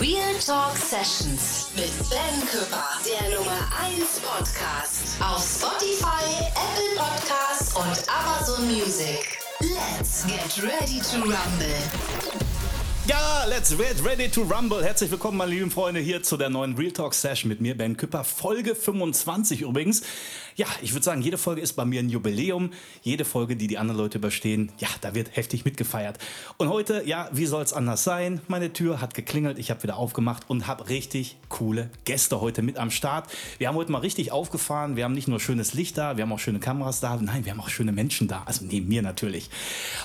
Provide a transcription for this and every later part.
Real Talk Sessions mit Ben Küpper, der Nummer 1 Podcast auf Spotify, Apple Podcasts und Amazon Music. Let's get ready to rumble. Ja, let's get ready to rumble. Herzlich willkommen, meine lieben Freunde, hier zu der neuen Real Talk Session mit mir, Ben Küpper. Folge 25 übrigens. Ja, ich würde sagen, jede Folge ist bei mir ein Jubiläum. Jede Folge, die die anderen Leute überstehen, ja, da wird heftig mitgefeiert. Und heute, ja, wie soll es anders sein? Meine Tür hat geklingelt, ich habe wieder aufgemacht und habe richtig coole Gäste heute mit am Start. Wir haben heute mal richtig aufgefahren. Wir haben nicht nur schönes Licht da, wir haben auch schöne Kameras da. Nein, wir haben auch schöne Menschen da. Also neben mir natürlich.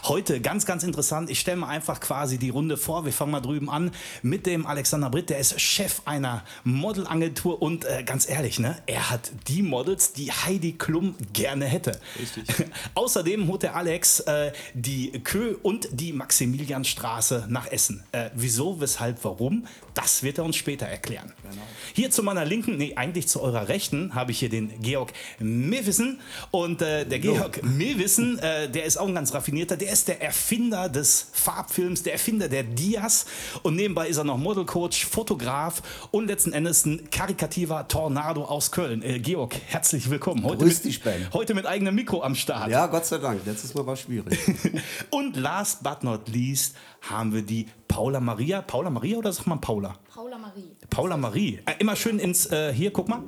Heute ganz, ganz interessant. Ich stelle mal einfach quasi die Runde vor vor. Wir fangen mal drüben an mit dem Alexander Britt. Der ist Chef einer Modelagentur und äh, ganz ehrlich, ne, er hat die Models, die Heidi Klum gerne hätte. Richtig. Außerdem holt der Alex äh, die Kö und die Maximilianstraße nach Essen. Äh, wieso, weshalb, warum? Das wird er uns später erklären. Genau. Hier zu meiner Linken, nee, eigentlich zu eurer Rechten, habe ich hier den Georg Mewissen. Und äh, der Georg Mewissen, äh, der ist auch ein ganz raffinierter, der ist der Erfinder des Farbfilms, der Erfinder der Diaz. Und nebenbei ist er noch Modelcoach, Fotograf und letzten Endes ein karikativer Tornado aus Köln. Äh, Georg, herzlich willkommen. Heute Grüß dich, Ben. Heute mit eigenem Mikro am Start. Ja, Gott sei Dank. Letztes Mal war schwierig. und last but not least haben wir die Paula Maria. Paula Maria oder sagt man Paula? Paula Marie. Paula Marie. Äh, immer schön ins, äh, hier, guck mal.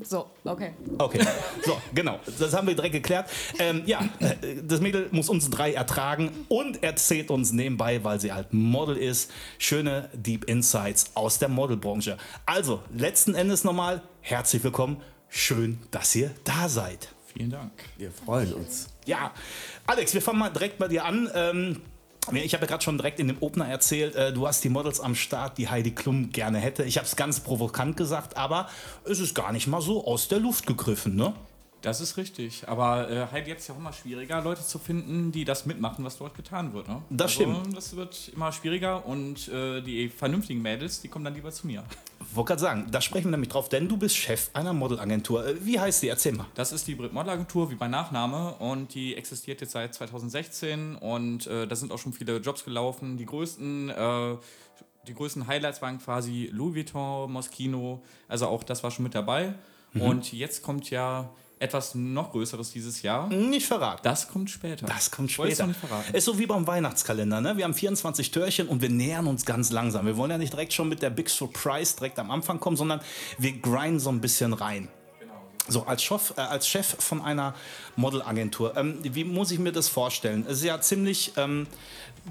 So, okay. Okay, so, genau. Das haben wir direkt geklärt. Ähm, ja, äh, das Mädel muss uns drei ertragen und erzählt uns nebenbei, weil sie halt Model ist, schöne Deep Insights aus der Modelbranche. Also, letzten Endes nochmal, herzlich willkommen. Schön, dass ihr da seid. Vielen Dank. Wir freuen uns. Ja, Alex, wir fangen mal direkt bei dir an. Ähm, ich habe ja gerade schon direkt in dem Opener erzählt, äh, du hast die Models am Start, die Heidi Klum gerne hätte. Ich habe es ganz provokant gesagt, aber es ist gar nicht mal so aus der Luft gegriffen, ne? Das ist richtig. Aber äh, halt jetzt ja auch immer schwieriger, Leute zu finden, die das mitmachen, was dort getan wird. Ne? Das also, stimmt. Das wird immer schwieriger und äh, die vernünftigen Mädels, die kommen dann lieber zu mir. Wollte gerade sagen, da sprechen wir nämlich drauf, denn du bist Chef einer Modelagentur. Äh, wie heißt die? Erzähl mal. Das ist die Brit Modelagentur, wie bei Nachname, und die existiert jetzt seit 2016 und äh, da sind auch schon viele Jobs gelaufen. Die größten äh, die größten Highlights waren quasi Louis Vuitton, Moschino, also auch das war schon mit dabei. Mhm. Und jetzt kommt ja etwas noch Größeres dieses Jahr. Nicht verraten. Das kommt später. Das kommt später. Nicht verraten. Ist so wie beim Weihnachtskalender. Ne? Wir haben 24 Türchen und wir nähern uns ganz langsam. Wir wollen ja nicht direkt schon mit der Big Surprise direkt am Anfang kommen, sondern wir grinden so ein bisschen rein. So, als Chef, äh, als Chef von einer Modelagentur, ähm, wie muss ich mir das vorstellen? Es ist ja ziemlich, ähm,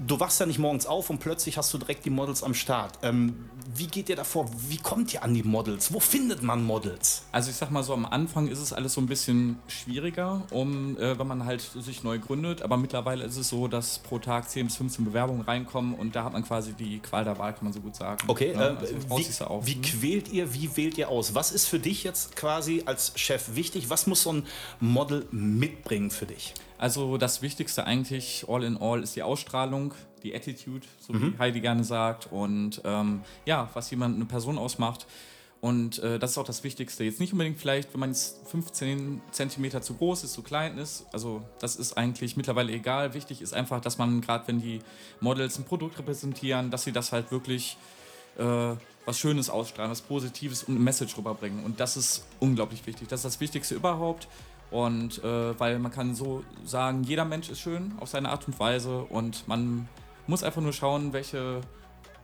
du wachst ja nicht morgens auf und plötzlich hast du direkt die Models am Start. Ähm, wie geht ihr davor? Wie kommt ihr an die Models? Wo findet man Models? Also ich sag mal so, am Anfang ist es alles so ein bisschen schwieriger, um, äh, wenn man halt sich neu gründet. Aber mittlerweile ist es so, dass pro Tag 10 bis 15 Bewerbungen reinkommen und da hat man quasi die Qual der Wahl, kann man so gut sagen. Okay, ja, also wie, wie quält ihr, wie wählt ihr aus? Was ist für dich jetzt quasi als Chef wichtig? Was muss so ein Model mitbringen für dich? Also das Wichtigste eigentlich all in all ist die Ausstrahlung, die Attitude, so mhm. wie Heidi gerne sagt. Und ähm, ja, was jemand eine Person ausmacht. Und äh, das ist auch das Wichtigste. Jetzt nicht unbedingt vielleicht, wenn man jetzt 15 Zentimeter zu groß ist, zu klein ist. Also das ist eigentlich mittlerweile egal. Wichtig ist einfach, dass man gerade, wenn die Models ein Produkt repräsentieren, dass sie das halt wirklich äh, was Schönes ausstrahlen, was Positives und eine Message rüberbringen. Und das ist unglaublich wichtig. Das ist das Wichtigste überhaupt. Und äh, weil man kann so sagen, jeder Mensch ist schön auf seine Art und Weise und man muss einfach nur schauen, welche,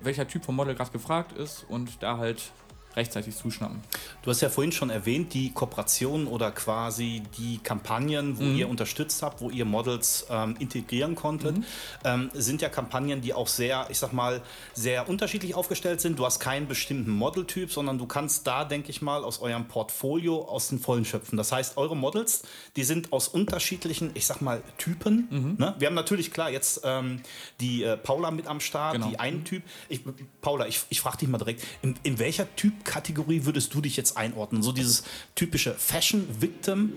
welcher Typ von Model gerade gefragt ist und da halt rechtzeitig zuschnappen. Du hast ja vorhin schon erwähnt, die Kooperationen oder quasi die Kampagnen, wo mhm. ihr unterstützt habt, wo ihr Models ähm, integrieren konntet, mhm. ähm, sind ja Kampagnen, die auch sehr, ich sag mal, sehr unterschiedlich aufgestellt sind. Du hast keinen bestimmten Modeltyp, sondern du kannst da, denke ich mal, aus eurem Portfolio aus den Vollen schöpfen. Das heißt, eure Models, die sind aus unterschiedlichen, ich sag mal, Typen. Mhm. Ne? Wir haben natürlich, klar, jetzt ähm, die äh, Paula mit am Start, genau. die einen Typ. Ich, Paula, ich, ich frage dich mal direkt, in, in welcher Typ Kategorie würdest du dich jetzt einordnen? So dieses typische Fashion-Victim?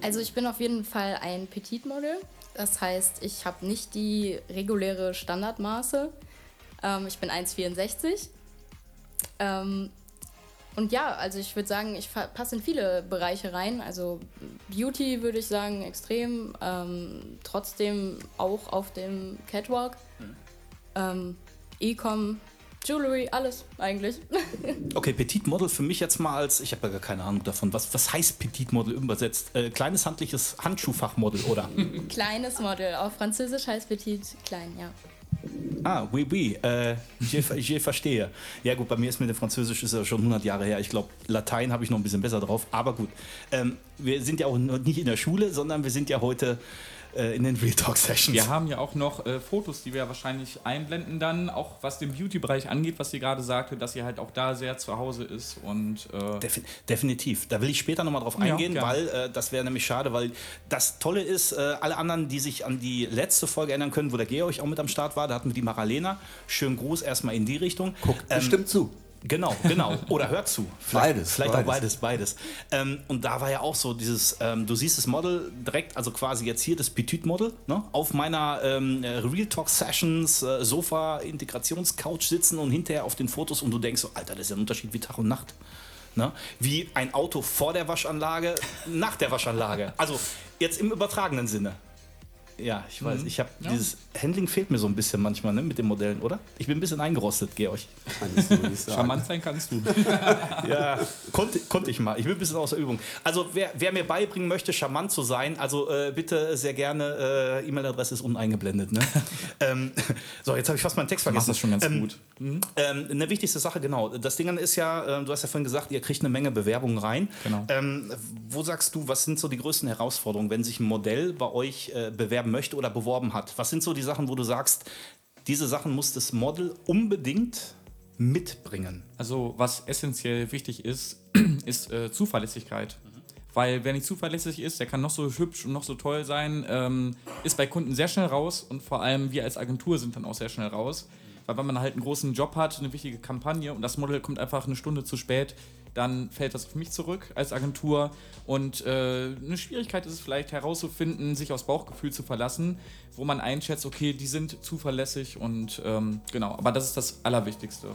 Also ich bin auf jeden Fall ein Petit-Model. Das heißt, ich habe nicht die reguläre Standardmaße. Ähm, ich bin 1,64. Ähm, und ja, also ich würde sagen, ich passe in viele Bereiche rein. Also Beauty würde ich sagen extrem. Ähm, trotzdem auch auf dem Catwalk. Ähm, E-Com, Jewelry, alles eigentlich. Okay, Petit Model für mich jetzt mal als, ich habe ja gar keine Ahnung davon, was, was heißt Petit Model übersetzt? Äh, kleines handliches Handschuhfachmodel, oder? Kleines Model. Auf Französisch heißt Petit klein, ja. ah, oui, oui, äh, je, je verstehe. Ja gut, bei mir ist mit dem Französisch ist ja schon 100 Jahre her. Ich glaube, Latein habe ich noch ein bisschen besser drauf, aber gut. Ähm, wir sind ja auch noch nicht in der Schule, sondern wir sind ja heute äh, in den Real Talk Sessions. Wir haben ja auch noch äh, Fotos, die wir wahrscheinlich einblenden dann, auch was den Beauty-Bereich angeht, was sie gerade sagte, dass sie halt auch da sehr zu Hause ist und äh, Defi definitiv. Da will ich später nochmal drauf eingehen, gerne. weil äh, das wäre nämlich schade, weil das Tolle ist, äh, alle anderen, die sich an die letzte Folge erinnern können, wo der Georg auch mit am Start war, da hatten wir die Maralena. Schönen Gruß erstmal in die Richtung. Guckt Ähm, bestimmt zu. Genau, genau. Oder hört zu. Vielleicht, Beides, Vielleicht auch beides, beides. beides. Ähm, und da war ja auch so dieses, ähm, du siehst das Model direkt, also quasi jetzt hier das Petit-Model, ne? auf meiner ähm, äh, Real Talk Sessions, äh, Sofa, Integrationscouch sitzen und hinterher auf den Fotos und du denkst so, Alter, das ist ja ein Unterschied wie Tag und Nacht. Ne? Wie ein Auto vor der Waschanlage, nach der Waschanlage. Also jetzt im übertragenen Sinne. Ja, ich weiß. Ich habe dieses Handling fehlt mir so ein bisschen manchmal ne, mit den Modellen, oder? Ich bin ein bisschen eingerostet, Georg. Charmant sein kannst du. Ja, konnte, konnte ich mal. Ich bin ein bisschen außer Übung. Also wer, wer mir beibringen möchte, charmant zu sein, also äh, bitte sehr gerne, äh, E-Mail-Adresse ist unten eingeblendet. Ne? ähm, so, jetzt habe ich fast meinen Text vergessen. das schon ganz ähm, gut. Ähm, eine wichtigste Sache, genau. Das Ding ist ja, äh, du hast ja vorhin gesagt, ihr kriegt eine Menge Bewerbungen rein. Genau. Ähm, wo sagst du, was sind so die größten Herausforderungen, wenn sich ein Modell bei euch äh, bewerben möchte oder beworben hat? Was sind so die Sachen, wo du sagst, diese Sachen muss das Model unbedingt mitbringen? Also was essentiell wichtig ist, ist äh, Zuverlässigkeit. Weil wer nicht zuverlässig ist, der kann noch so hübsch und noch so toll sein, ähm, ist bei Kunden sehr schnell raus und vor allem wir als Agentur sind dann auch sehr schnell raus. Weil wenn man halt einen großen Job hat, eine wichtige Kampagne und das Model kommt einfach eine Stunde zu spät, dann fällt das auf mich zurück als Agentur. Und äh, eine Schwierigkeit ist es vielleicht herauszufinden, sich aufs Bauchgefühl zu verlassen, wo man einschätzt, okay, die sind zuverlässig und ähm, genau. Aber das ist das Allerwichtigste.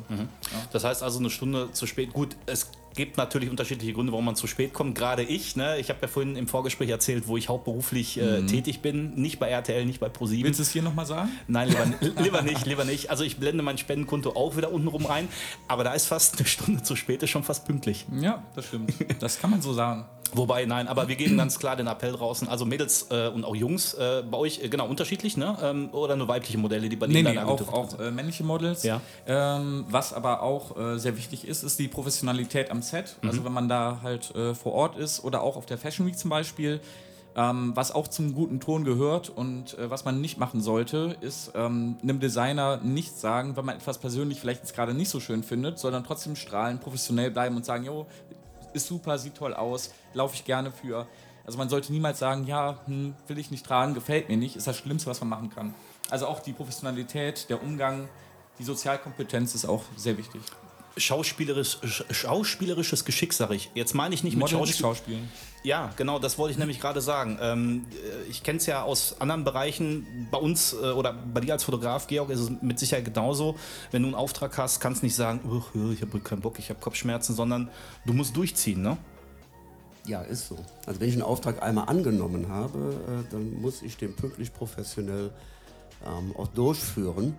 Das heißt also eine Stunde zu spät. Gut, es gibt natürlich unterschiedliche Gründe, warum man zu spät kommt. Gerade ich, ne? ich habe ja vorhin im Vorgespräch erzählt, wo ich hauptberuflich äh, tätig bin. Nicht bei RTL, nicht bei ProSieben. Willst du es hier nochmal sagen? Nein, lieber, lieber nicht, lieber nicht. Also ich blende mein Spendenkonto auch wieder unten rum rein. Aber da ist fast eine Stunde zu spät, ist schon fast pünktlich. Ja, das stimmt. Das kann man so sagen. Wobei, nein, aber wir geben ganz klar den Appell draußen. Also Mädels äh, und auch Jungs, äh, bei euch, äh, genau, unterschiedlich, ne? Ähm, oder nur weibliche Modelle, die bei Nee, denen nee, deine auch, auch äh, männliche Models. Ja. Ähm, was aber auch äh, sehr wichtig ist, ist die Professionalität am Set. Mhm. Also wenn man da halt vor Ort ist oder auch auf der Fashion Week zum Beispiel. Ähm, was auch zum guten Ton gehört und äh, was man nicht machen sollte, ist ähm, einem Designer nicht sagen, wenn man etwas persönlich vielleicht jetzt gerade nicht so schön findet, sondern trotzdem strahlen, professionell bleiben und sagen, jo, ist super, sieht toll aus, laufe ich gerne für. Also man sollte niemals sagen, ja, hm, will ich nicht tragen, gefällt mir nicht, ist das Schlimmste, was man machen kann. Also auch die Professionalität, der Umgang, die Sozialkompetenz ist auch sehr wichtig. Schauspielerisch, sch- schauspielerisches Geschick, sag ich. Jetzt meine ich nicht mit Model Schauspiel. Schauspielen. Ja, genau, das wollte ich nämlich gerade sagen. Ähm, äh, ich kenne es ja aus anderen Bereichen. Bei uns äh, oder bei dir als Fotograf, Georg, ist es mit Sicherheit genauso. Wenn du einen Auftrag hast, kannst du nicht sagen, "Uch, ja, ich habe keinen Bock, ich habe Kopfschmerzen, sondern du musst durchziehen, ne? Ja, ist so. Also wenn ich einen Auftrag einmal angenommen habe, äh, dann muss ich den pünktlich professionell ähm, auch durchführen.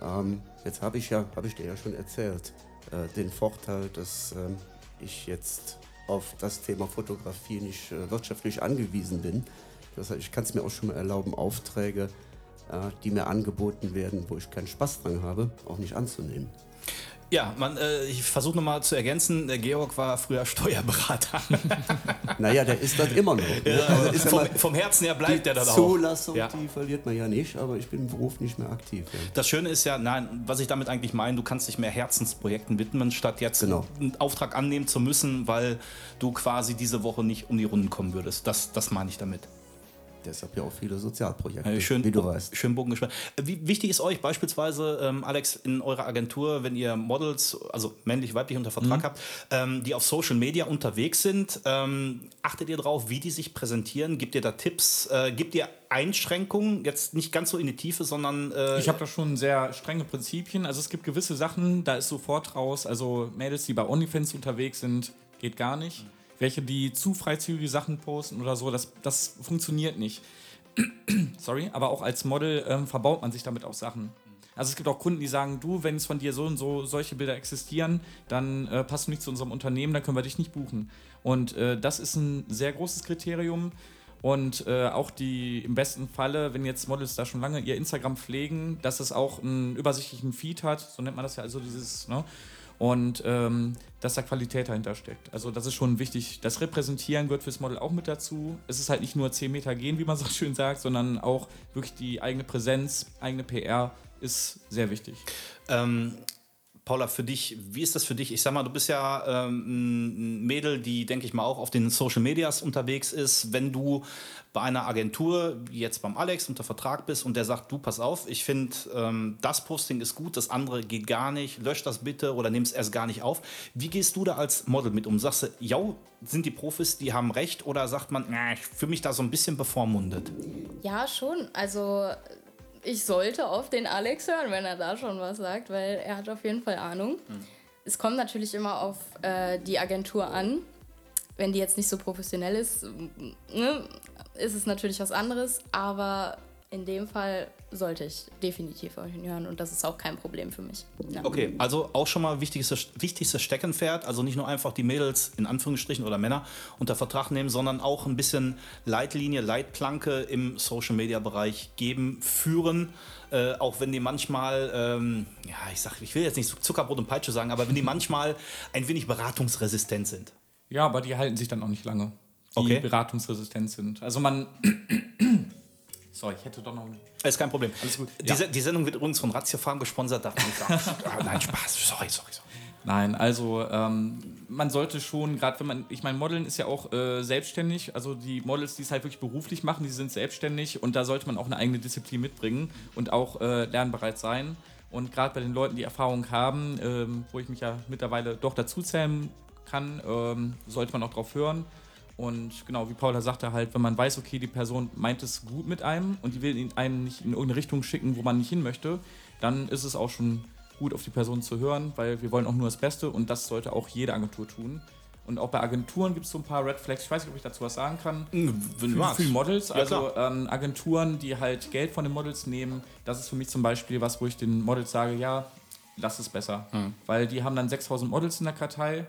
Ähm, jetzt habe ich ja, habe ich dir ja schon erzählt, äh, den Vorteil, dass ähm, ich jetzt auf das Thema Fotografie nicht äh, wirtschaftlich angewiesen bin. Das heißt, ich kann es mir auch schon mal erlauben, Aufträge, äh, die mir angeboten werden, wo ich keinen Spaß dran habe, auch nicht anzunehmen. Ja, man, äh, ich versuche nochmal zu ergänzen, der Georg war früher Steuerberater. Naja, der ist das immer noch. ne? Also ist ja vom, mal- vom Herzen her bleibt die er dann auch. Zulassung, Ja. die verliert man ja nicht, aber ich bin im Beruf nicht mehr aktiv. Ja. Das Schöne ist ja, nein, was ich damit eigentlich meine, du kannst dich mehr Herzensprojekten widmen, statt jetzt Genau. einen Auftrag annehmen zu müssen, weil du quasi diese Woche nicht um die Runden kommen würdest. Das, das meine ich damit. Deshalb ja auch viele Sozialprojekte, Äh, Schön, wie du weißt. Schön Bogen gespannt. Wie wichtig ist euch beispielsweise, ähm, Alex, in eurer Agentur, wenn ihr Models, also männlich, weiblich unter Mhm. Vertrag habt, ähm, die auf Social Media unterwegs sind, ähm, achtet ihr darauf, wie die sich präsentieren? Gibt ihr da Tipps? Äh, gibt ihr Einschränkungen? Jetzt nicht ganz so in die Tiefe, sondern. Äh, Ich habe da schon sehr strenge Prinzipien. Also es gibt gewisse Sachen, da ist sofort raus. Also Mädels, die bei OnlyFans unterwegs sind, geht gar nicht. Welche, die zu freizügige Sachen posten oder so, das, das funktioniert nicht. Sorry, aber auch als Model ähm, verbaut man sich damit auch Sachen. Also es gibt auch Kunden, die sagen, du, wenn es von dir so und so solche Bilder existieren, dann äh, passt du nicht zu unserem Unternehmen, dann können wir dich nicht buchen. Und äh, das ist ein sehr großes Kriterium. Und äh, auch die im besten Falle, wenn jetzt Models da schon lange ihr Instagram pflegen, dass es auch einen übersichtlichen Feed hat, so nennt man das ja, also dieses, ne? Und ähm, dass da Qualität dahinter steckt. Also das ist schon wichtig. Das Repräsentieren gehört fürs Model auch mit dazu. Es ist halt nicht nur 10 Meter gehen, wie man so schön sagt, sondern auch wirklich die eigene Präsenz, eigene PR ist sehr wichtig. Ähm, Paula, für dich, wie ist das für dich? Ich sag mal, du bist ja ähm, ein Mädel, die, denke ich mal, auch auf den Social Medias unterwegs ist. Wenn du bei einer Agentur, jetzt beim Alex, unter Vertrag bist und der sagt, du, pass auf, ich finde, ähm, das Posting ist gut, das andere geht gar nicht, lösch das bitte oder nimm es erst gar nicht auf. Wie gehst du da als Model mit um? Sagst du, ja, sind die Profis, die haben recht oder sagt man, na, ich fühle mich da so ein bisschen bevormundet? Ja, schon. Also ich sollte auf den Alex hören, wenn er da schon was sagt, weil er hat auf jeden Fall Ahnung. Es kommt natürlich immer auf äh, die Agentur an. Wenn die jetzt nicht so professionell ist, ne, ist es natürlich was anderes. Aber in dem Fall sollte ich definitiv auf ihn hören und das ist auch kein Problem für mich. Ja. Okay, also auch schon mal wichtigstes, wichtigstes Steckenpferd, also nicht nur einfach die Mädels in Anführungsstrichen oder Männer unter Vertrag nehmen, sondern auch ein bisschen Leitlinie, Leitplanke im Social Media Bereich geben, führen. Äh, auch wenn die manchmal, ähm, ja, ich sag, ich will jetzt nicht Zuckerbrot und Peitsche sagen, aber wenn die manchmal ein wenig beratungsresistent sind. Ja, aber die halten sich dann auch nicht lange, die Okay. beratungsresistent sind. Also man. Sorry, ich hätte doch noch. Ist kein Problem. Alles gut. Die, Se- die Sendung wird übrigens von Ratio Farm gesponsert. Darf man nicht sagen. Ah, Nein, Spaß. Sorry, sorry, sorry. Nein, also ähm, man sollte schon, gerade wenn man, ich meine, Modeln ist ja auch äh, selbstständig, also die Models, die es halt wirklich beruflich machen, die sind selbstständig und da sollte man auch eine eigene Disziplin mitbringen und auch äh, lernbereit sein. Und gerade bei den Leuten, die Erfahrung haben, ähm, wo ich mich ja mittlerweile doch dazu zählen kann, ähm, sollte man auch drauf hören. Und genau, wie Paula sagte, halt, wenn man weiß, okay, die Person meint es gut mit einem und die will ihn- einen nicht in irgendeine Richtung schicken, wo man nicht hin möchte, dann ist es auch schon gut, auf die Person zu hören, weil wir wollen auch nur das Beste und das sollte auch jede Agentur tun. Und auch bei Agenturen gibt es so ein paar Red Flags. Ich weiß nicht, ob ich dazu was sagen kann. Wenn du Für, magst. für Models, Ja, also ähm, Agenturen, die halt Geld von den Models nehmen, das ist für mich zum Beispiel was, wo ich den Models sage, ja, lass es besser. Mhm. Weil die haben dann 6000 Models in der Kartei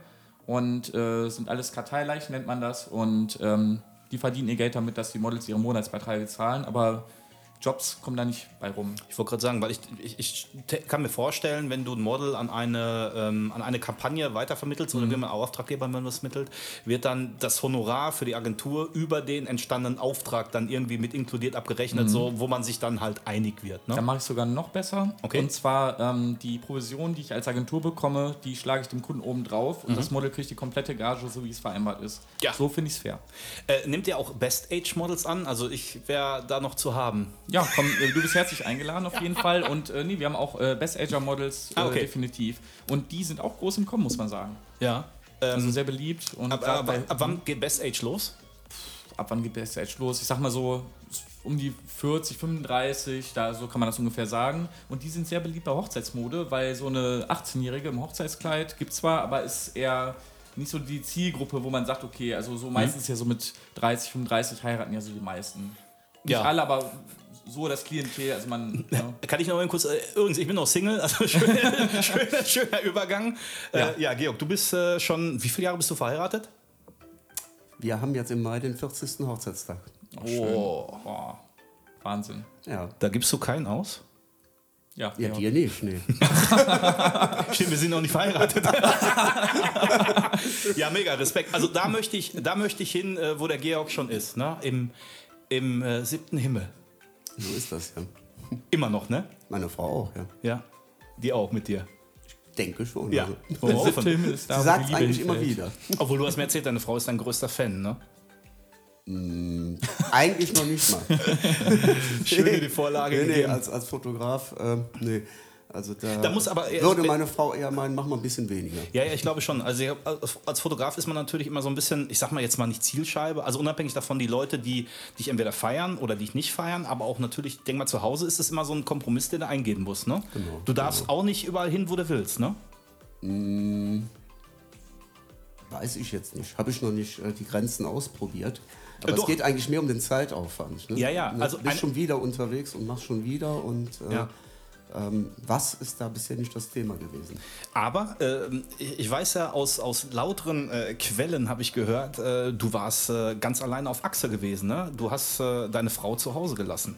und äh, sind alles Karteileichen, nennt man das. Und ähm, die verdienen ihr Geld damit, dass die Models ihre Monatsbeiträge zahlen, aber Jobs kommen da nicht bei rum. Ich wollte gerade sagen, weil ich, ich, ich kann mir vorstellen, wenn du ein Model an eine, ähm, an eine Kampagne weitervermittelst oder wie man auch Auftraggeber wenn man das mittelt, wird dann das Honorar für die Agentur über den entstandenen Auftrag dann irgendwie mit inkludiert abgerechnet, so wo man sich dann halt einig wird. Dann Ne? mache ich sogar noch besser. Okay. Und zwar ähm, die Provision, die ich als Agentur bekomme, die schlage ich dem Kunden oben drauf und das Model kriegt die komplette Gage, so wie es vereinbart ist. Mhm. Ja. So finde ich es fair. Äh, nimmt ihr auch Best Age Models an? Also ich wäre da noch zu haben. Ja, komm, äh, du bist herzlich eingeladen auf jeden Fall. Und äh, nee, wir haben auch äh, Best Ager Models, äh, Ah, okay. definitiv. Und die sind auch groß im Kommen, muss man sagen. Ja. Also sehr beliebt. Und Ab, ab, bei- ab wann geht Best Age los? ab wann geht Best Age los? Ich sag mal so um die 40, 35, da so kann man das ungefähr sagen. Und die sind sehr beliebt bei Hochzeitsmode, weil so eine 18-Jährige im Hochzeitskleid gibt zwar, aber ist eher nicht so die Zielgruppe, wo man sagt, okay, also so meistens ja so mit 30, 35 heiraten ja so die meisten. Nicht Ja. alle, aber so das Klientel, also man. Ja. Kann ich noch mal kurz, äh, übrigens, ich bin noch Single, also schöner, schöner, schöner Übergang. Ja. Ja. Äh, ja, Georg, du bist äh, schon, wie viele Jahre bist du verheiratet? Wir haben jetzt im Mai den 40. Hochzeitstag. Oh. Boah. Wahnsinn. Ja. Da gibst du keinen aus? Ja, Ja, ja. dir nicht, nee. Stimmt, wir sind noch nicht verheiratet. ja, mega, Respekt. Also da möchte ich, da möchte ich hin, äh, wo der Georg schon ist, ne? Im, im äh, siebten Himmel. So ist das ja. Immer noch, ne? Meine Frau auch, ja. Ja. Die auch mit dir. Denke schon. Ja. Also. Oh, Der von- siebte Himmel ist da, Sie sagt die Liebe eigentlich immer wieder. Obwohl du hast mir erzählt, deine Frau ist dein größter Fan, ne? Eigentlich noch nicht mal. Schön die Vorlage nee, nee, als, als Fotograf, ähm, nee. Also da, Da muss aber- würde meine Frau eher meinen, mach mal ein bisschen weniger. Ja, ja, ich glaube schon. Also als- Fotograf ist man natürlich immer so ein bisschen, ich sag mal jetzt mal nicht Zielscheibe, also unabhängig davon die Leute, die dich entweder feiern oder dich nicht feiern, aber auch natürlich, ich denke mal, zu Hause ist es immer so ein Kompromiss, den du eingehen musst. Ne? Genau, du darfst auch nicht überall hin, wo du willst. Ne? Weiß ich jetzt nicht. Habe ich noch nicht äh, die Grenzen ausprobiert. Aber Äh, es doch. geht eigentlich mehr um den Zeitaufwand. Ne? Ja, ja, Ne, also bist ein- schon wieder unterwegs und machst schon wieder und äh, Ja. Ähm, was ist da bisher nicht das Thema gewesen? Aber ich ich weiß ja aus, aus lauteren äh, Quellen, habe ich gehört, äh, du warst äh, ganz alleine auf Achse gewesen. Ne? Du hast äh, deine Frau zu Hause gelassen.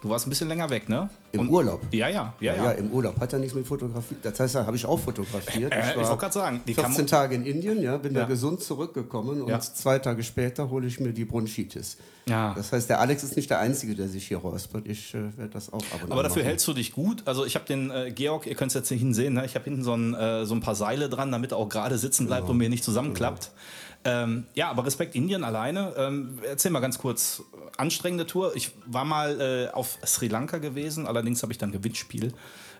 Du warst ein bisschen länger weg, ne? Im Urlaub? Ja, ja, ja. Ja, ja. im Urlaub hat er nichts mit Fotografie. Das heißt, da habe ich auch fotografiert. Äh, ich war wollte gerade sagen, die 14 Kam Tage in Indien, ja, bin Ja. da gesund zurückgekommen und Ja. zwei Tage später hole ich mir die Bronchitis. Ja. Das heißt, der Alex ist nicht der Einzige, der sich hier räuspert. Ich äh, werde das auch ab und Aber dafür machen. hältst du dich gut. Also ich habe den äh, Georg, ihr könnt es jetzt nicht hinsehen, ne? ich habe hinten so ein, äh, so ein paar Seile dran, damit er auch gerade sitzen bleibt und mir nicht zusammenklappt. Ähm, ja, aber Respekt Indien alleine. Ähm, erzähl mal ganz kurz, anstrengende Tour. Ich war mal äh, auf Sri Lanka gewesen, allerdings habe ich dann Gewinnspiel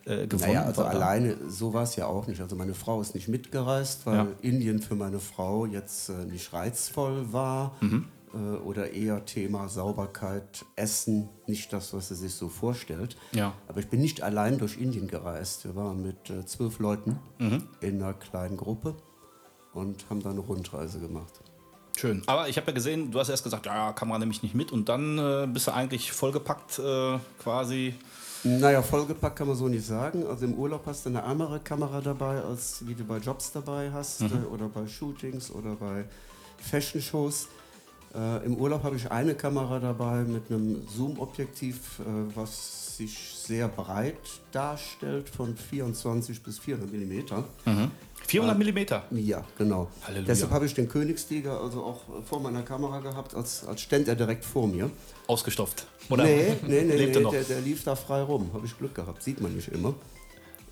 äh, gewonnen. Naja, also alleine, so war es ja auch nicht. Also meine Frau ist nicht mitgereist, weil Ja. Indien für meine Frau jetzt äh, nicht reizvoll war. Mhm. Äh, oder eher Thema Sauberkeit, Essen, nicht das, was sie sich so vorstellt. Ja. Aber ich bin nicht allein durch Indien gereist. Wir waren mit äh, zwölf Leuten Mhm. in einer kleinen Gruppe und haben da eine Rundreise gemacht. Schön. Aber ich habe ja gesehen, du hast erst gesagt, ja, Kamera nehme ich nicht mit und dann äh, bist du eigentlich vollgepackt äh, quasi. Naja, vollgepackt kann man so nicht sagen. Also im Urlaub hast du eine andere Kamera dabei, als wie du bei Jobs dabei hast Mhm. äh, oder bei Shootings oder bei Fashion-Shows. Äh, Im Urlaub habe ich eine Kamera dabei mit einem Zoom-Objektiv, äh, was sich sehr breit darstellt, von 24 bis 400 Millimeter. 400 Millimeter. Ja, genau. Halleluja. Deshalb habe ich den Königstiger also auch äh, vor meiner Kamera gehabt, als, als ständ er direkt vor mir. Ausgestopft. Oder nee, nee, nee, lebt nee er noch? der, der lief da frei rum. Habe ich Glück gehabt, sieht man nicht immer.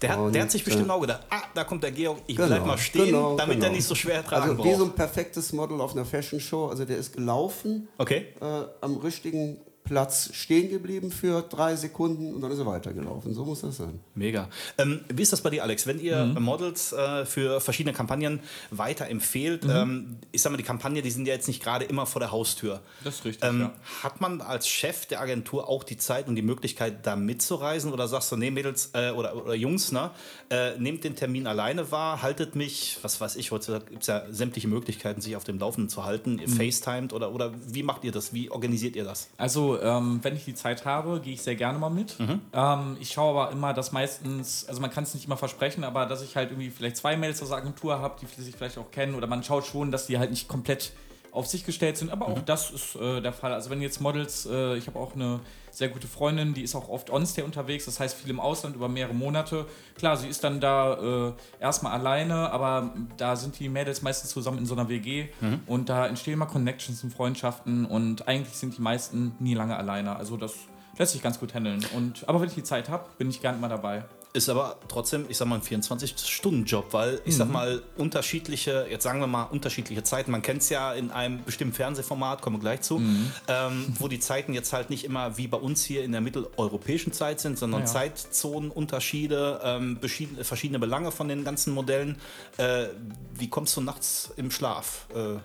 Der hat, Und, der hat sich bestimmt äh, auch gedacht, ah, da kommt der Georg, ich Genau, bleib mal stehen, genau, damit genau. er nicht so schwer tragen Also wie so braucht. ein perfektes Model auf einer Fashion Show. Also der ist gelaufen, Okay. äh, am richtigen Platz stehen geblieben für drei Sekunden und dann ist er weitergelaufen. So muss das sein. Mega. Ähm, wie ist das bei dir, Alex? Wenn ihr Mhm. Models äh, für verschiedene Kampagnen weiterempfehlt, Mhm. ähm, ich sag mal, die Kampagne, die sind ja jetzt nicht gerade immer vor der Haustür. Das ist richtig, Ähm, ja. Hat man als Chef der Agentur auch die Zeit und die Möglichkeit, da mitzureisen? Oder sagst du, nee, Mädels äh, oder, oder Jungs, ne, äh, nehmt den Termin alleine wahr, haltet mich, was weiß ich, heutzutage gibt es ja sämtliche Möglichkeiten, sich auf dem Laufenden zu halten, Mhm. ihr FaceTimed oder, oder wie macht ihr das? Wie organisiert ihr das? Also, ähm, wenn ich die Zeit habe, gehe ich sehr gerne mal mit. Ähm, ich schaue aber immer, dass meistens, also man kann es nicht immer versprechen, aber dass ich halt irgendwie vielleicht zwei Mails aus der Agentur habe, die sich vielleicht auch kennen, oder man schaut schon, dass die halt nicht komplett auf sich gestellt sind, aber auch das ist äh, der Fall. Also wenn jetzt Models, äh, ich habe auch eine sehr gute Freundin, die ist auch oft on-stay unterwegs, das heißt viel im Ausland über mehrere Monate. Klar, sie ist dann da äh, erstmal alleine, aber da sind die Mädels meistens zusammen in so einer WG und da entstehen immer Connections und Freundschaften und eigentlich sind die meisten nie lange alleine. Also das lässt sich ganz gut handeln. Und, aber wenn ich die Zeit habe, bin ich gern mal dabei. Ist aber trotzdem, ich sag mal, ein 24-Stunden-Job, weil ich Mhm. sag mal, unterschiedliche, jetzt sagen wir mal, unterschiedliche Zeiten. Man kennt es ja in einem bestimmten Fernsehformat, kommen wir gleich zu, Mhm. ähm, wo die Zeiten jetzt halt nicht immer wie bei uns hier in der mitteleuropäischen Zeit sind, sondern Ja. Zeitzonenunterschiede, ähm, verschiedene Belange von den ganzen Modellen. Äh, wie kommst du nachts im Schlaf? Äh,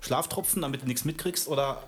Schlaftropfen, damit du nichts mitkriegst oder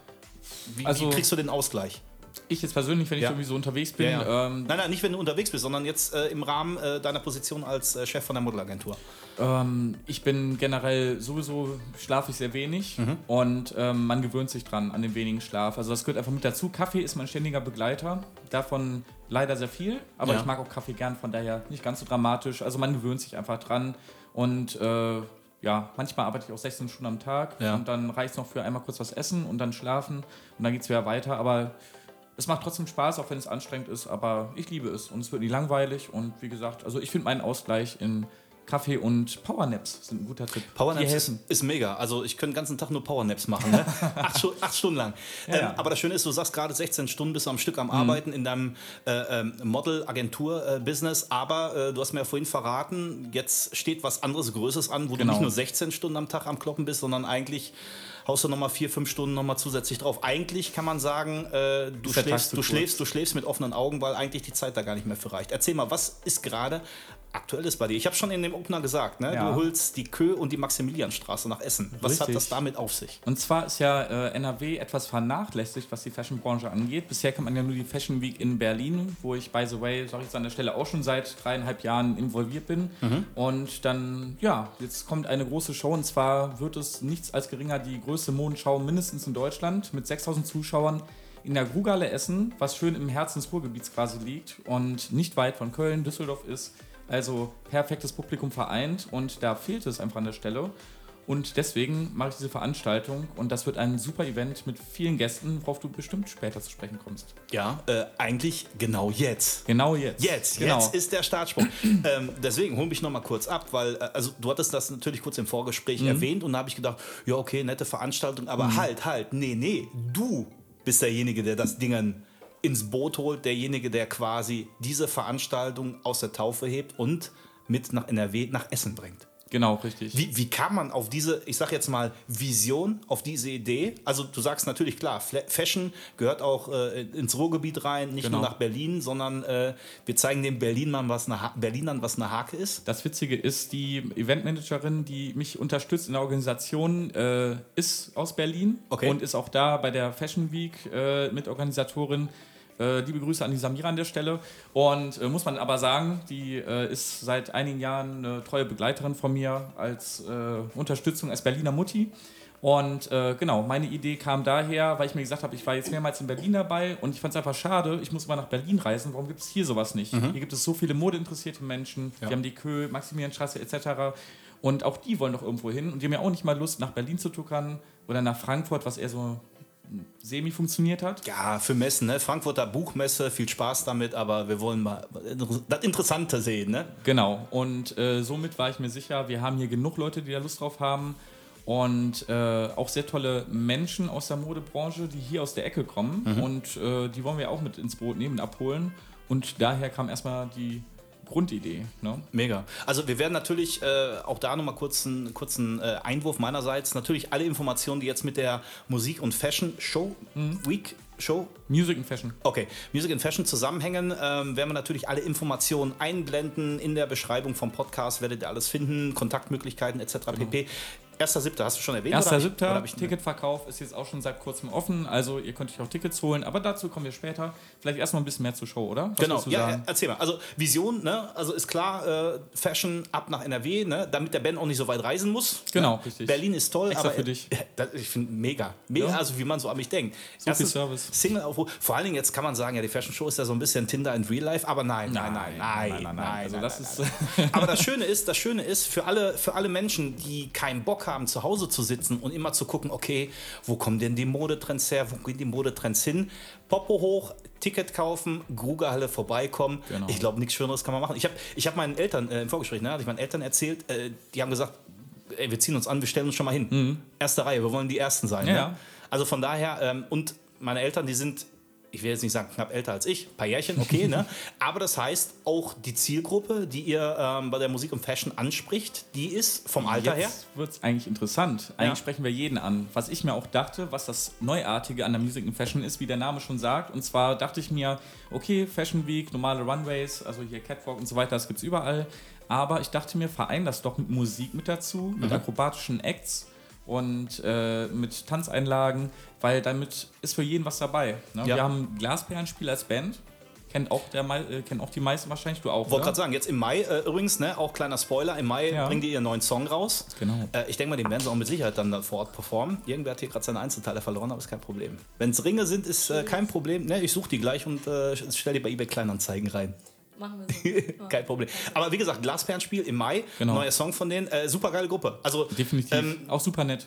wie, Also- wie kriegst du den Ausgleich? Ich jetzt persönlich, wenn ich Ja. irgendwie so unterwegs bin, Ja, ja. Ähm, nein, nein, nicht wenn du unterwegs bist, sondern jetzt äh, im Rahmen äh, deiner Position als äh, Chef von der Modelagentur. Ähm, ich bin generell sowieso schlafe ich sehr wenig Mhm. und ähm, man gewöhnt sich dran an den wenigen Schlaf. Also das gehört einfach mit dazu. Kaffee ist mein ständiger Begleiter. Davon leider sehr viel, aber ich mag auch Kaffee gern, von daher nicht ganz so dramatisch. Also man gewöhnt sich einfach dran und äh, ja, manchmal arbeite ich auch 16 Stunden am Tag und dann reicht es noch für einmal kurz was essen und dann schlafen und dann geht es wieder weiter. Aber es macht trotzdem Spaß, auch wenn es anstrengend ist, aber ich liebe es und es wird nie langweilig und wie gesagt, also ich finde meinen Ausgleich in Kaffee und Powernaps sind ein guter Tipp. Powernaps ist, helfen. ist mega. Also ich könnte den ganzen Tag nur Powernaps machen. Ne? acht, acht Stunden lang. Ja, ähm, ja. aber das Schöne ist, du sagst gerade 16 Stunden bist du am Stück Mhm. am Arbeiten in deinem äh, ähm, Model-Agentur-Business. aber äh, du hast mir ja vorhin verraten, jetzt steht was anderes Größeres an, wo du Genau. nicht nur 16 Stunden am Tag am Kloppen bist, sondern eigentlich haust du nochmal vier, fünf Stunden nochmal zusätzlich drauf. Eigentlich kann man sagen, äh, du, schläfst, du, schläfst, du schläfst mit offenen Augen, weil eigentlich die Zeit da gar nicht mehr für reicht. Erzähl mal, was ist gerade aktuelles bei dir? Ich habe schon in dem Opener gesagt, ne? Ja. du holst die Kö und die Maximilianstraße nach Essen. Was hat Richtig. das damit auf sich? Und zwar ist ja äh, NRW etwas vernachlässigt, was die Fashionbranche angeht. Bisher kennt man ja nur die Fashion Week in Berlin, wo ich, by the way, sag ich jetzt an der Stelle auch schon seit dreieinhalb Jahren involviert bin. Und dann, ja, jetzt kommt eine große Show und zwar wird es nichts als geringer die größte Modenschau mindestens in Deutschland mit 6000 Zuschauern in der Grugalle Essen, was schön im Herzen des Ruhrgebiets quasi liegt und nicht weit von Köln, Düsseldorf ist. Also perfektes Publikum vereint und da fehlt es einfach an der Stelle. Und deswegen mache ich diese Veranstaltung und das wird ein super Event mit vielen Gästen, worauf du bestimmt später zu sprechen kommst. Ja, äh, eigentlich genau jetzt. Genau jetzt. Jetzt, genau. jetzt ist der Startsprung. ähm, deswegen hol mich noch mal kurz ab, weil äh, also du hattest das natürlich kurz im Vorgespräch Mhm. erwähnt und da habe ich gedacht, ja okay, nette Veranstaltung, aber halt, halt, nee, nee, du bist derjenige, der das Ding ins Boot holt, derjenige, der quasi diese Veranstaltung aus der Taufe hebt und mit nach NRW, nach Essen bringt. Genau, richtig. Wie, wie kam man auf diese, ich sag jetzt mal, Vision, auf diese Idee? Also du sagst natürlich klar, Fashion gehört auch äh, ins Ruhrgebiet rein, nicht Genau. nur nach Berlin, sondern äh, wir zeigen den Berlinern, was eine Berlinern, was eine Hake ist. Das Witzige ist, die Eventmanagerin, die mich unterstützt in der Organisation, äh, ist aus Berlin Okay. und ist auch da bei der Fashion Week äh, Mitorganisatorin. Äh, liebe Grüße an die Samira an der Stelle. Und äh, muss man aber sagen, die äh, ist seit einigen Jahren eine treue Begleiterin von mir als äh, Unterstützung als Berliner Mutti. Und äh, genau, meine Idee kam daher, weil ich mir gesagt habe, ich war jetzt mehrmals in Berlin dabei und ich fand es einfach schade, ich muss mal nach Berlin reisen. Warum gibt es hier sowas nicht? Hier gibt es so viele modeinteressierte Menschen, die haben die Kö, Maximilianstraße etc. Und auch die wollen doch irgendwo hin und die haben ja auch nicht mal Lust, nach Berlin zu tuckern oder nach Frankfurt, was eher so semi funktioniert hat. Ja, für Messen, ne? Frankfurter Buchmesse, viel Spaß damit, aber wir wollen mal das Interessante sehen, ne? Genau, und äh, somit war ich mir sicher, wir haben hier genug Leute, die da Lust drauf haben. Und äh, auch sehr tolle Menschen aus der Modebranche, die hier aus der Ecke kommen. Und äh, die wollen wir auch mit ins Boot nehmen, abholen. Und daher kam erstmal die Grundidee. Ne? Mega. Also wir werden natürlich äh, auch da nochmal kurz einen kurzen äh, Einwurf meinerseits. Natürlich alle Informationen, die jetzt mit der Musik- und Fashion Show Week Show Music and Fashion. Okay, Music and Fashion zusammenhängen, ähm, werden wir natürlich alle Informationen einblenden. In der Beschreibung vom Podcast werdet ihr alles finden, Kontaktmöglichkeiten etc. pp. 1.7. hast du schon erwähnt? oder hab ich- oder hab 1.7. ich- Ticketverkauf ist jetzt auch schon seit kurzem offen, also ihr könnt euch auch Tickets holen, aber dazu kommen wir später. Vielleicht erstmal ein bisschen mehr zur Show, oder? Was Genau, ja, sagen? erzähl mal. Also Vision, ne? Also ist klar, äh, Fashion ab nach NRW, ne? Damit der Ben auch nicht so weit reisen muss. Genau, ne? richtig. Berlin ist toll, Extra aber für dich. Äh, das, ich finde mega, mega. Ja. Also wie man so an mich denkt. Viel Service. Single Aufruf. Vor allen Dingen jetzt kann man sagen, ja, die Fashion Show ist ja so ein bisschen Tinder in Real Life, aber nein, nein, nein, nein, nein, nein. Also nein, das nein, ist nein. Aber das Schöne ist, das Schöne ist für alle, für alle Menschen, die keinen Bock haben, zu Hause zu sitzen und immer zu gucken, okay, wo kommen denn die Modetrends her, wo gehen die Modetrends hin? Popo hoch, Ticket kaufen, Grugerhalle vorbeikommen. Genau. Ich glaube, nichts Schöneres kann man machen. Ich habe ich hab meinen Eltern äh, im Vorgespräch, ne, hatte ich meinen Eltern erzählt, äh, die haben gesagt, ey, wir ziehen uns an, wir stellen uns schon mal hin. Erste Reihe, wir wollen die Ersten sein. Mhm. Ja, ne? Also von daher, ähm, und meine Eltern, die sind, ich will jetzt nicht sagen knapp älter als ich, ein paar Jährchen, okay, ne? Aber das heißt, auch die Zielgruppe, die ihr ähm, bei der Musik und Fashion anspricht, die ist vom Alter her. Jetzt wird es eigentlich interessant. Eigentlich Ja. sprechen wir jeden an. Was ich mir auch dachte, was das Neuartige an der Music and Fashion ist, wie der Name schon sagt. Und zwar dachte ich mir, okay, Fashion Week, normale Runways, also hier Catwalk und so weiter, das gibt es überall. Aber ich dachte mir, verein das doch mit Musik mit dazu, mit akrobatischen Acts und äh, mit Tanzeinlagen, weil damit ist für jeden was dabei. Ne? Ja. Wir haben Glasperlenspiel als Band. Kennt auch, der, äh, kennen auch die meisten wahrscheinlich, du auch. Wollte oder? gerade sagen, jetzt im Mai äh, übrigens, ne, auch kleiner Spoiler, im Mai Ja. bringen die ihren neuen Song raus. Genau. Äh, ich denke mal, den werden sie auch mit Sicherheit dann da vor Ort performen. Irgendwer hat hier gerade seine Einzelteile verloren, aber ist kein Problem. Wenn es Ringe sind, ist äh, kein Problem. Ne, ich suche die gleich und äh, stell die bei eBay Kleinanzeigen rein. Machen wir so. Kein Problem. Aber wie gesagt, Glasperlenspiel im Mai, Genau. neuer Song von denen, äh, super geile Gruppe. Also Definitiv. Ähm, auch super nett.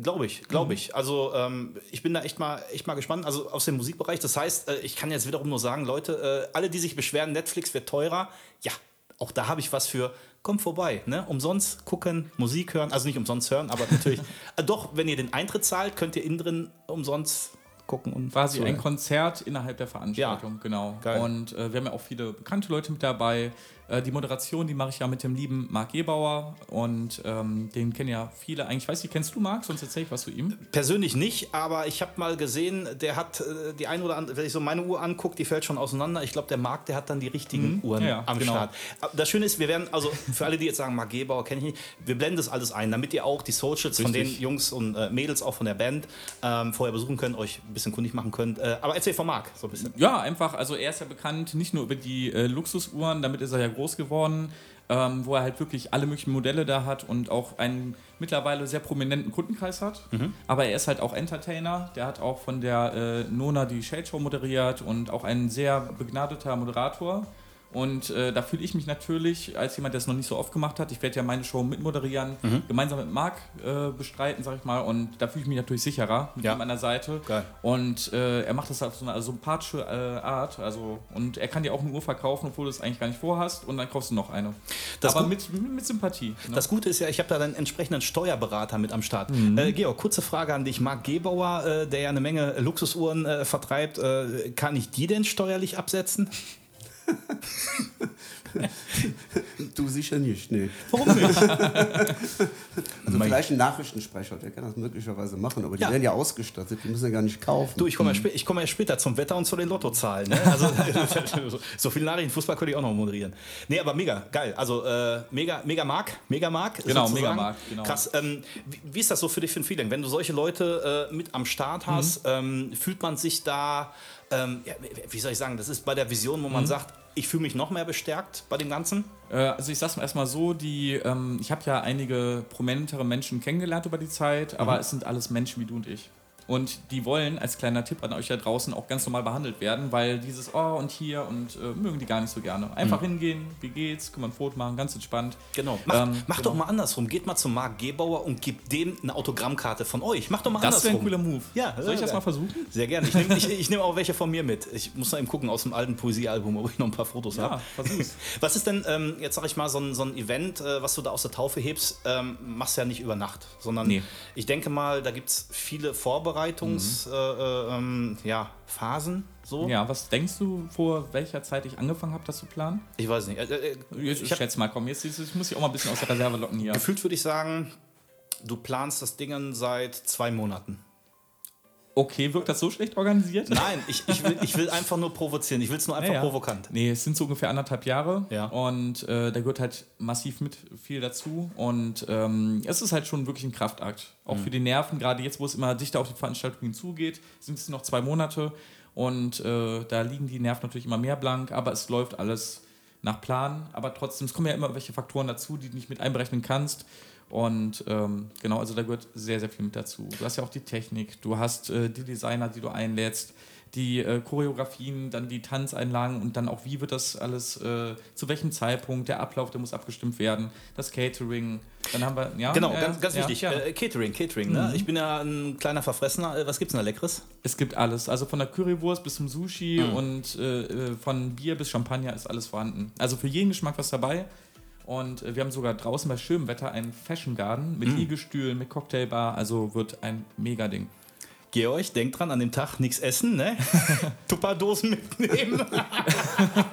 Glaube ich, glaube ich. Also ähm, ich bin da echt mal, echt mal gespannt. Also aus dem Musikbereich. Das heißt, äh, ich kann jetzt wiederum nur sagen, Leute, äh, alle, die sich beschweren, Netflix wird teurer. Ja, auch da habe ich was für. Kommt vorbei, ne? Umsonst gucken, Musik hören, also nicht umsonst hören, aber natürlich. äh, doch, wenn ihr den Eintritt zahlt, könnt ihr innen drin umsonst gucken und Quasi zuhören. ein Konzert innerhalb der Veranstaltung, genau. geil. Und äh, wir haben ja auch viele bekannte Leute mit dabei. Äh, die Moderation, die mache ich ja mit dem lieben Marc Gebauer und ähm, den kennen ja viele eigentlich. Ich weiß nicht, kennst du Marc? Sonst erzähl ich was zu ihm. Persönlich nicht, aber ich habe mal gesehen, der hat äh, die ein oder andere, wenn ich so meine Uhr angucke, die fällt schon auseinander. Ich glaube, der Marc, der hat dann die richtigen Uhren Ja, ja, am genau. Start. Das Schöne ist, wir werden, also für alle, die jetzt sagen, Marc Gebauer kenne ich nicht, wir blenden das alles ein, damit ihr auch die Socials von den Richtig. Jungs und äh, Mädels auch von der Band ähm, vorher besuchen könnt, euch ein bisschen kundig machen könnt. Äh, aber erzähl von Marc so ein bisschen. Ja, einfach, also er ist ja bekannt nicht nur über die Luxusuhren, damit ist er ja groß geworden, ähm, wo er halt wirklich alle möglichen Modelle da hat und auch einen mittlerweile sehr prominenten Kundenkreis hat. Aber er ist halt auch Entertainer, der hat auch von der äh, Nona die Shade Show moderiert und auch ein sehr begnadeter Moderator. Und äh, da fühle ich mich natürlich als jemand, der es noch nicht so oft gemacht hat. Ich werde ja meine Show mitmoderieren, gemeinsam mit Marc äh, bestreiten, sag ich mal. Und da fühle ich mich natürlich sicherer mit Ja. ihm an der Seite. Geil. Und äh, er macht das auf so eine sympathische äh, Art. Also, und er kann dir auch eine Uhr verkaufen, obwohl du es eigentlich gar nicht vorhast. Und dann kaufst du noch eine. Das Aber mit, mit, Sympathie. Ne? Das Gute ist ja, ich habe da einen entsprechenden Steuerberater mit am Start. Mhm. Äh, Georg, kurze Frage an dich. Marc Gebauer, äh, der ja eine Menge Luxusuhren vertreibt, kann ich die denn steuerlich absetzen? Du sicher nicht, nee. Warum nicht? Also vielleicht ein Nachrichtensprecher, der kann das möglicherweise machen, aber die Ja. werden ja ausgestattet, die müssen ja gar nicht kaufen. Du, ich komme ja, spä ich komm ja später zum Wetter und zu den Lottozahlen. Ne? Also, so viele Nachrichten, Fußball könnte ich auch noch moderieren. Nee, aber mega, geil. Also äh, mega, mega Mark, mega Mark. Genau, sozusagen. mega Mark, genau. Krass. Ähm, wie, wie ist das so für dich für ein Feeling? Wenn du solche Leute äh, mit am Start hast, ähm, fühlt man sich da, ähm, ja, wie soll ich sagen, das ist bei der Vision, wo man sagt, ich fühle mich noch mehr bestärkt bei dem Ganzen? Äh, also ich sag's mal erstmal so, die, ähm, ich habe ja einige prominentere Menschen kennengelernt über die Zeit, aber es sind alles Menschen wie du und ich. Und die wollen als kleiner Tipp an euch da draußen auch ganz normal behandelt werden, weil dieses Oh und hier und äh, mögen die gar nicht so gerne. Einfach hingehen, wie geht's, können wir ein Foto machen, ganz entspannt. Genau. Mach, Ähm, mach genau. doch mal andersrum. Geht mal zum Marc Gebauer und gebt dem eine Autogrammkarte von euch. Mach doch mal Das wäre andersrum. ein cooler Move. Ja, Soll ich das mal versuchen? Sehr gerne. Ich nehme nehm auch welche von mir mit. Ich muss noch eben gucken aus dem alten Poesiealbum, ob ich noch ein paar Fotos Ja, habe. versuch's. Was ist denn, ähm, jetzt sag ich mal, so ein, so ein Event, äh, was du da aus der Taufe hebst, ähm, machst du ja nicht über Nacht, sondern Nee. ich denke mal, da gibt es viele Vorbereitungs, äh, äh, ähm, ja. So. Ja, was denkst du, vor welcher Zeit ich angefangen habe, das zu planen? Ich weiß nicht. Äh, äh, ich hab, schätze mal, komm, jetzt, jetzt muss ich auch mal ein bisschen aus der Reserve locken hier. gefühlt würde ich sagen, du planst das Ding seit zwei Monaten. Okay, wirkt das so schlecht organisiert? Nein, ich, ich, will, ich will einfach nur provozieren. Ich will es nur einfach Ja, ja. provokant. Nee, es sind so ungefähr anderthalb Jahre. Ja. Und äh, da gehört halt massiv mit viel dazu. Und ähm, es ist halt schon wirklich ein Kraftakt. Auch Mhm. für die Nerven, gerade jetzt, wo es immer dichter auf die Veranstaltung hinzugeht, sind es noch zwei Monate. Und äh, da liegen die Nerven natürlich immer mehr blank, aber es läuft alles nach Plan. Aber trotzdem, es kommen ja immer welche Faktoren dazu, die du nicht mit einberechnen kannst. Und ähm, genau, also da gehört sehr, sehr viel mit dazu. Du hast ja auch die Technik, du hast äh, die Designer, die du einlädst, die äh, Choreografien, dann die Tanzeinlagen und dann auch, wie wird das alles, äh, zu welchem Zeitpunkt, der Ablauf, der muss abgestimmt werden, das Catering, dann haben wir, ja. Genau, ganz, ganz wichtig. Ja. Äh, Catering, Catering. Ne? Ich bin ja ein kleiner Verfressener. Äh, Was gibt's denn da Leckeres? Es gibt alles, also von der Currywurst bis zum Sushi Mhm. und äh, von Bier bis Champagner ist alles vorhanden. Also für jeden Geschmack was dabei. Und äh, wir haben sogar draußen bei schönem Wetter einen Fashion Garden Mhm. mit Liegestühlen, mit Cocktailbar, also wird ein Mega-Ding. Georg, denkt dran, an dem Tag nichts essen, ne? Tupperdosen mitnehmen.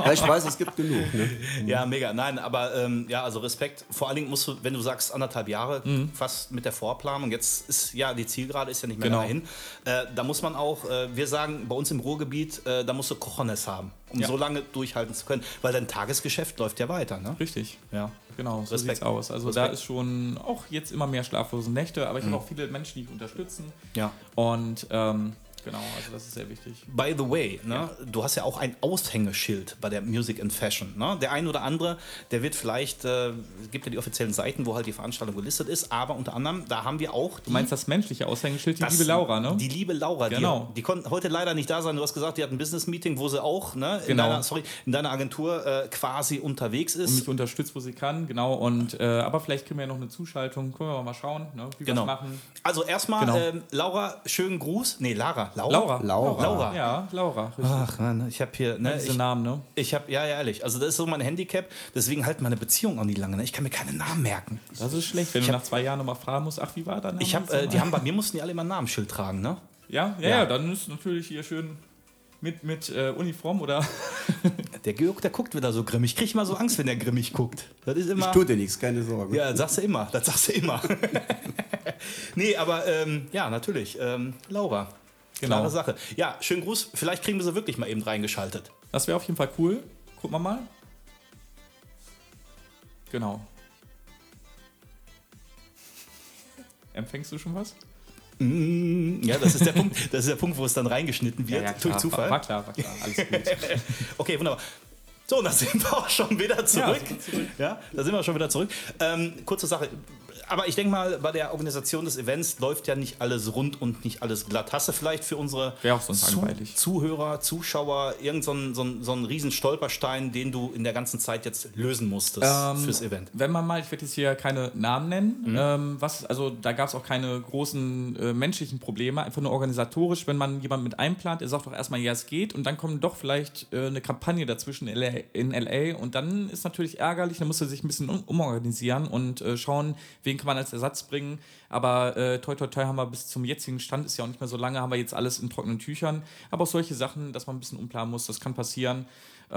Ja, ich weiß, es gibt genug. Ne? ja, mega. Nein, aber ähm, ja, also Respekt. Vor allen Dingen musst du, wenn du sagst anderthalb Jahre, fast mit der Vorplanung, jetzt ist ja die Zielgerade ist ja nicht mehr Genau. dahin. Äh, da muss man auch, äh, wir sagen bei uns im Ruhrgebiet, äh, da musst du Cojones haben, um Ja. so lange durchhalten zu können, weil dein Tagesgeschäft läuft ja weiter, ne? Richtig. Ja. Genau, so Respekt. sieht's aus. Also da Respekt. ist schon auch jetzt immer mehr schlaflose Nächte, aber ich habe auch viele Menschen, die mich unterstützen. Ja. Und ähm, genau, also das ist sehr wichtig. By the way, ne, du hast ja auch ein Aushängeschild bei der Music and Fashion. Ne? Der ein oder andere, der wird vielleicht, äh, es gibt ja die offiziellen Seiten, wo halt die Veranstaltung gelistet ist, aber unter anderem, da haben wir auch die, Du meinst das menschliche Aushängeschild, die das- liebe Laura, ne? Die liebe Laura, Genau. die, die konnte heute leider nicht da sein. Du hast gesagt, die hat ein Business-Meeting, wo sie auch ne, in, Genau. deiner, sorry, in deiner Agentur äh, quasi unterwegs und ist. mich unterstützt, wo sie kann, genau. Und äh, aber vielleicht kriegen wir ja noch eine Zuschaltung. Können wir mal schauen, ne, wie wir Genau. das machen. Also erstmal, Genau. ähm, Laura, schönen Gruß. Nee, Lara. Laura. Laura. Laura. Laura. Ja, Laura. Richtig. Ach, Mann, ich habe hier, ne, Diese ich, Namen, ne? ich habe, ja, ja, ehrlich, also das ist so mein Handicap, deswegen halt meine Beziehung auch nie lange. Ne? Ich kann mir keine Namen merken. Das ist schlecht, wenn Ich du hab- nach zwei Jahren nochmal fragen musst, ach, wie war dein Name? Ich habe, jetzt äh, die haben bei mir mussten die alle immer ein Namensschild tragen, ne? ja? Ja, Ja. ja, dann ist natürlich hier schön mit, mit äh, Uniform oder Der Georg, der guckt wieder so grimmig. Ich krieg immer so Angst, wenn der grimmig guckt. Das ist immer. Ich tue dir nichts, keine Sorge. Ja, das sagst du immer. Das sagst du immer. nee, aber ähm, ja, natürlich. Ähm, Laura. Genau. Klare Sache. Ja, schönen Gruß. Vielleicht kriegen wir sie wirklich mal eben reingeschaltet. Das wäre auf jeden Fall cool. Gucken wir mal. Genau. Empfängst du schon was? Ja, das ist der Punkt, das ist der Punkt, wo es dann reingeschnitten wird. durch klar. Zufall. War, klar, war klar. Alles gut. Okay, wunderbar. So, und da sind wir auch schon wieder zurück. wir zurück. Ja, da sind wir schon wieder zurück. Ähm, kurze Sache. Aber ich denke mal, bei der Organisation des Events läuft ja nicht alles rund und nicht alles glatt. Hast du vielleicht für unsere Zu. Zuhörer, Zuschauer irgendeinen so einen- so so einen riesen Stolperstein, den du in der ganzen Zeit jetzt lösen musstest Ähm, fürs Event? Wenn man mal, ich werde jetzt hier keine Namen nennen, Mhm. ähm, was, also da gab es auch keine großen äh, menschlichen Probleme, einfach nur organisatorisch, wenn man jemanden mit einplant, er sagt doch erstmal, ja, es geht, und dann kommt doch vielleicht äh, eine Kampagne dazwischen in LA, in LA und dann ist natürlich ärgerlich, dann muss er sich ein bisschen um, umorganisieren und äh, schauen, wen kann man als Ersatz bringen. Aber äh, toi toi toi haben wir bis zum jetzigen Stand, ist ja auch nicht mehr so lange, haben wir jetzt alles in trockenen Tüchern. Aber auch solche Sachen, dass man ein bisschen umplanen muss, das kann passieren.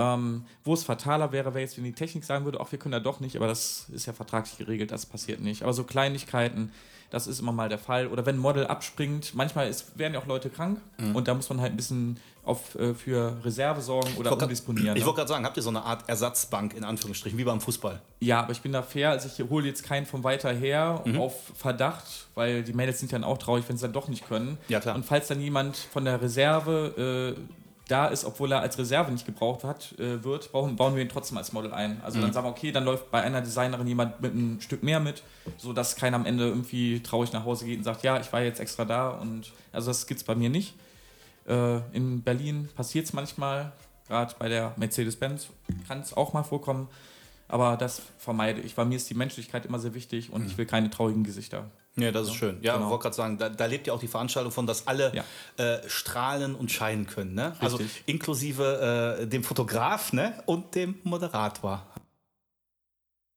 Ähm, wo es fataler wäre, wäre jetzt, wenn die Technik sagen würde, ach, wir können da doch nicht, aber das ist ja vertraglich geregelt, das passiert nicht. Aber so Kleinigkeiten, das ist immer mal der Fall. Oder wenn ein Model abspringt, manchmal ist, werden ja auch Leute krank und da muss man halt ein bisschen auf, äh, für Reserve sorgen oder grad- umdisponieren. Ich ne? wollte gerade sagen, habt ihr so eine Art Ersatzbank in Anführungsstrichen, wie beim Fußball? Ja, aber ich bin da fair. Also ich hole jetzt keinen von weiter her Mhm. auf Verdacht, weil die Mädels sind dann auch traurig, wenn sie dann doch nicht können. Ja, klar. Und falls dann jemand von der Reserve äh, da ist, obwohl er als Reserve nicht gebraucht hat, äh, wird, bauen, bauen wir ihn trotzdem als Model ein. Also Mhm. dann sagen wir, okay, dann läuft bei einer Designerin jemand mit einem Stück mehr mit, sodass keiner am Ende irgendwie traurig nach Hause geht und sagt, ja, ich war jetzt extra da. Und also das gibt es bei mir nicht. Äh, in Berlin passiert es manchmal, gerade bei der Mercedes-Benz kann es auch mal vorkommen, aber das vermeide ich, weil mir ist die Menschlichkeit immer sehr wichtig und ich will keine traurigen Gesichter. Ja, das ist schön. Ja, genau. ich wollte gerade sagen, da, da lebt ja auch die Veranstaltung von, dass alle Ja. äh, strahlen und scheinen können. Ne? Also inklusive äh, dem Fotograf ne? und dem Moderator.